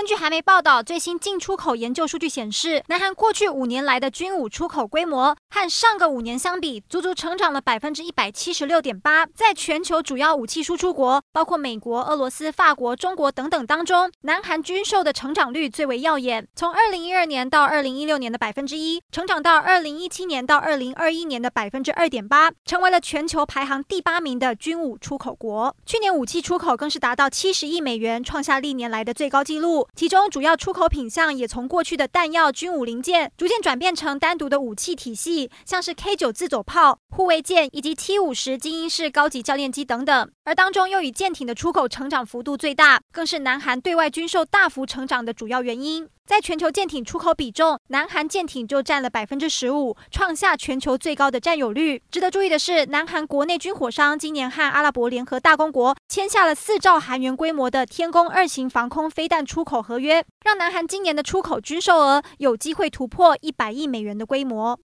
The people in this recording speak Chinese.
根据韩媒报道，最新进出口研究数据显示，南韩过去五年来的军武出口规模和上个五年相比，足足成长了百分之一百七十六点八。在全球主要武器输出国，包括美国、俄罗斯、法国、中国等等当中，南韩军售的成长率最为耀眼，从二零一二年到二零一六年的百分之一，成长到二零一七年到二零二一年的百分之二点八，成为了全球排行第八名的军武出口国。去年武器出口更是达到七十亿美元，创下历年来的最高纪录。其中主要出口品项也从过去的弹药、军武零件，逐渐转变成单独的武器体系，像是 K 九自走炮、护卫舰以及 T 五十精英式高级教练机等等。而当中又以舰艇的出口成长幅度最大，更是南韩对外军售大幅成长的主要原因。在全球舰艇出口比重，南韩舰艇就占了百分之十五，创下全球最高的占有率。值得注意的是，南韩国内军火商今年和阿拉伯联合大公国签下了四兆韩元规模的天宫二型防空飞弹出口合约，让南韩今年的出口军售额有机会突破一百亿美元的规模。